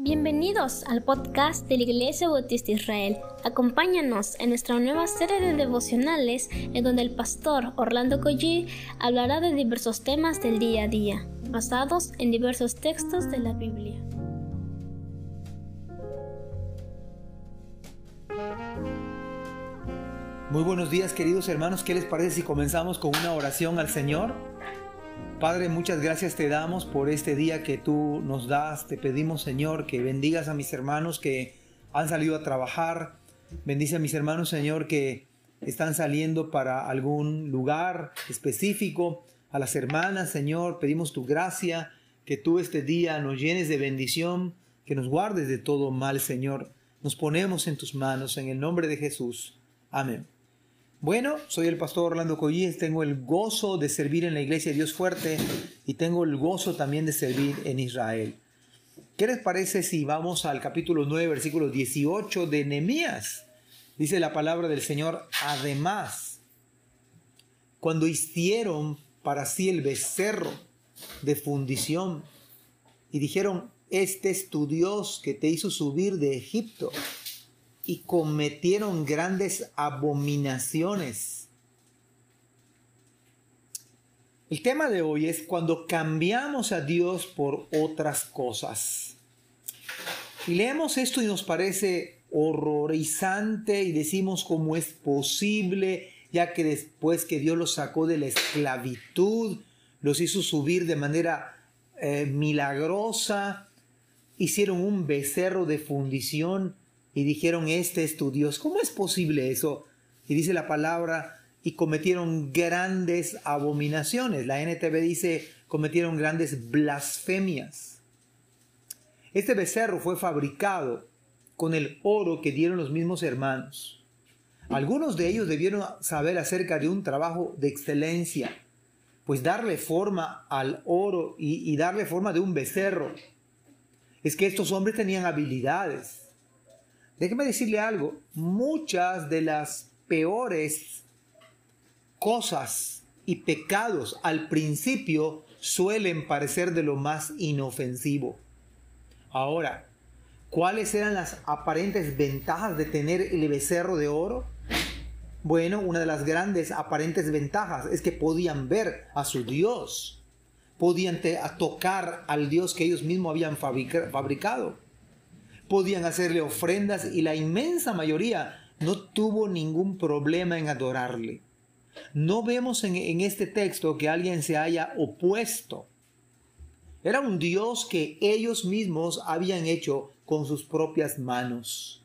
Bienvenidos al podcast de la Iglesia Bautista Israel. Acompáñanos en nuestra nueva serie de devocionales en donde el pastor Orlando Collie hablará de diversos temas del día a día, basados en diversos textos de la Biblia. Muy buenos días queridos hermanos, ¿qué les parece si comenzamos con una oración al Señor? Padre, muchas gracias te damos por este día que tú nos das. Te pedimos, Señor, que bendigas a mis hermanos que han salido a trabajar. Bendice a mis hermanos, Señor, que están saliendo para algún lugar específico. A las hermanas, Señor, pedimos tu gracia, que tú este día nos llenes de bendición, que nos guardes de todo mal, Señor. Nos ponemos en tus manos, en el nombre de Jesús. Amén. Bueno, soy el pastor Orlando Collís, tengo el gozo de servir en la iglesia de Dios Fuerte y tengo el gozo también de servir en Israel. ¿Qué les parece si vamos al capítulo 9, versículo 18 de Nehemías? Dice la palabra del Señor, además, cuando hicieron para sí el becerro de fundición y dijeron, este es tu Dios que te hizo subir de Egipto y cometieron grandes abominaciones. El tema de hoy es cuando cambiamos a Dios por otras cosas. Y leemos esto y nos parece horrorizante y decimos cómo es posible, ya que después que Dios los sacó de la esclavitud, los hizo subir de manera eh, milagrosa, hicieron un becerro de fundición y dijeron, este es tu Dios. ¿Cómo es posible eso? Y dice la palabra, y cometieron grandes abominaciones. La NTV dice, cometieron grandes blasfemias. Este becerro fue fabricado con el oro que dieron los mismos hermanos. Algunos de ellos debieron saber acerca de un trabajo de excelencia, pues darle forma al oro y, y darle forma de un becerro. Es que estos hombres tenían habilidades Déjeme decirle algo, muchas de las peores cosas y pecados al principio suelen parecer de lo más inofensivo. Ahora, ¿cuáles eran las aparentes ventajas de tener el becerro de oro? Bueno, una de las grandes aparentes ventajas es que podían ver a su Dios, podían tocar al Dios que ellos mismos habían fabricado podían hacerle ofrendas y la inmensa mayoría no tuvo ningún problema en adorarle. No vemos en, este texto que alguien se haya opuesto. Era un Dios que ellos mismos habían hecho con sus propias manos,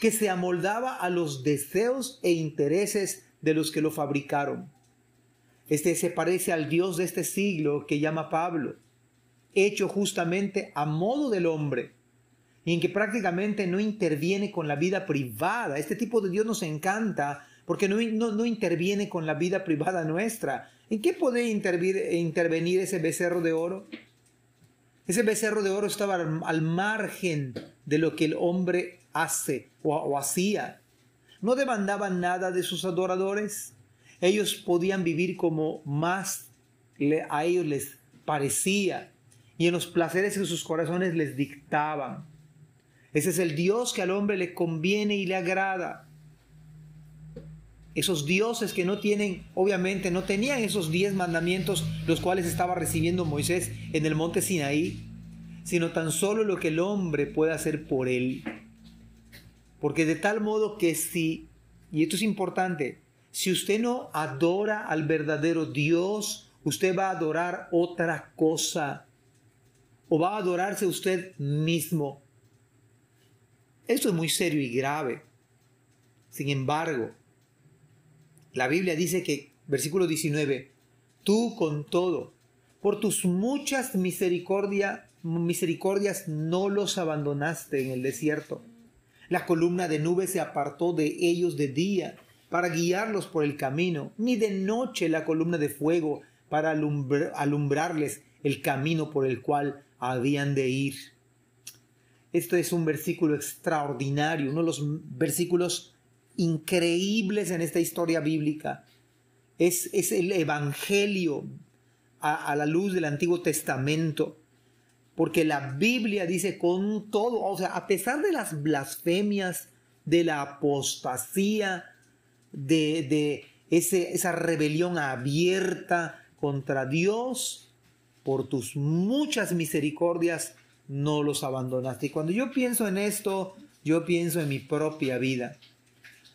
que se amoldaba a los deseos e intereses de los que lo fabricaron. Este se parece al Dios de este siglo que llama Pablo, hecho justamente a modo del hombre, y en que prácticamente no interviene con la vida privada. Este tipo de Dios nos encanta porque no, no, interviene con la vida privada nuestra. ¿En qué puede intervenir ese becerro de oro? Ese becerro de oro estaba al, margen de lo que el hombre hace o, hacía. No demandaban nada de sus adoradores. Ellos podían vivir como más a ellos les parecía y en los placeres que sus corazones les dictaban. Ese es el Dios que al hombre le conviene y le agrada. Esos dioses que no tienen, obviamente, no tenían esos diez mandamientos los cuales estaba recibiendo Moisés en el monte Sinaí, sino tan solo lo que el hombre puede hacer por él. Porque de tal modo que si, y esto es importante, si usted no adora al verdadero Dios, usted va a adorar otra cosa o va a adorarse usted mismo. Esto es muy serio y grave. Sin embargo, la Biblia dice que, versículo 19, tú con todo, por tus muchas misericordia, misericordias no los abandonaste en el desierto. La columna de nube se apartó de ellos de día para guiarlos por el camino, ni de noche la columna de fuego para alumbrarles el camino por el cual habían de ir. Esto es un versículo extraordinario, uno de los versículos increíbles en esta historia bíblica. Es, es el Evangelio a, la luz del Antiguo Testamento. porque la Biblia dice con todo, o sea, a pesar de las blasfemias, de la apostasía, de, de ese, esa rebelión abierta contra Dios, por tus muchas misericordias no los abandonaste. Y cuando yo pienso en esto, yo pienso en mi propia vida.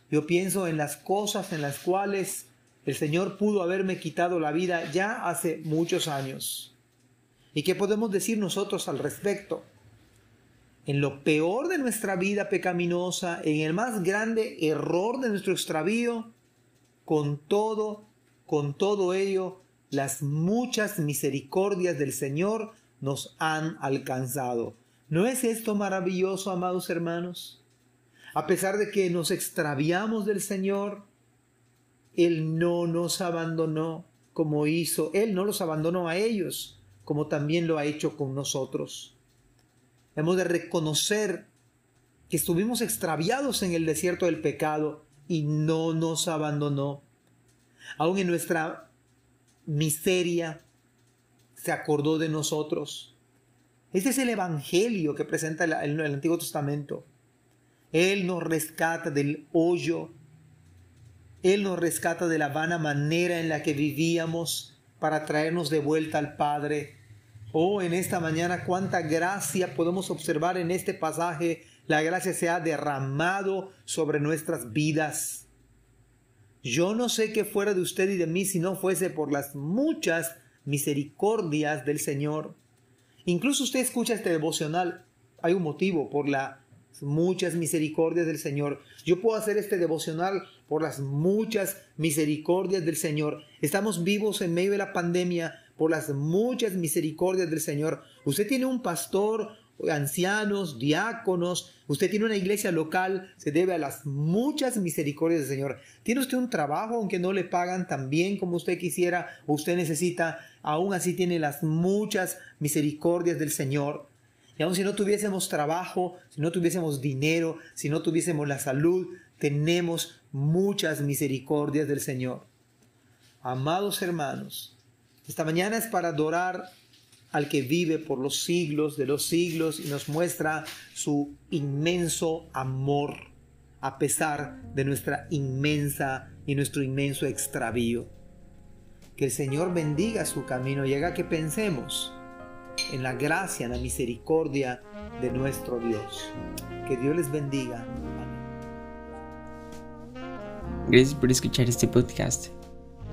Yo pienso en las cosas en las cuales el Señor pudo haberme quitado la vida ya hace muchos años. ¿Y qué podemos decir nosotros al respecto? En lo peor de nuestra vida pecaminosa, en el más grande error de nuestro extravío, con todo, con todo ello, las muchas misericordias del Señor nos han alcanzado. ¿No es esto maravilloso, amados hermanos? A pesar de que nos extraviamos del Señor, Él no nos abandonó como hizo, Él no los abandonó a ellos, como también lo ha hecho con nosotros. Hemos de reconocer que estuvimos extraviados en el desierto del pecado y no nos abandonó. Aún en nuestra miseria se acordó de nosotros. Este es el Evangelio que presenta el, el Antiguo Testamento. Él nos rescata del hoyo. Él nos rescata de la vana manera en la que vivíamos para traernos de vuelta al Padre Oh, en esta mañana, cuánta gracia podemos observar en este pasaje. La gracia se ha derramado sobre nuestras vidas. Yo no sé qué fuera de usted y de mí si no fuese por las muchas misericordias del Señor. Incluso usted escucha este devocional. Hay un motivo por las muchas misericordias del Señor. Yo puedo hacer este devocional por las muchas misericordias del Señor. Estamos vivos en medio de la pandemia por las muchas misericordias del Señor. Usted tiene un pastor, ancianos, diáconos, usted tiene una iglesia local, se debe a las muchas misericordias del Señor. Tiene usted un trabajo, aunque no le pagan tan bien como usted quisiera o usted necesita, aún así tiene las muchas misericordias del Señor. Y aun si no tuviésemos trabajo, si no tuviésemos dinero, si no tuviésemos la salud, tenemos muchas misericordias del Señor. Amados hermanos, esta mañana es para adorar al que vive por los siglos de los siglos y nos muestra su inmenso amor a pesar de nuestra inmensa y nuestro inmenso extravío. Que el Señor bendiga su camino y haga que pensemos en la gracia, en la misericordia de nuestro Dios. Que Dios les bendiga. Gracias por escuchar este podcast.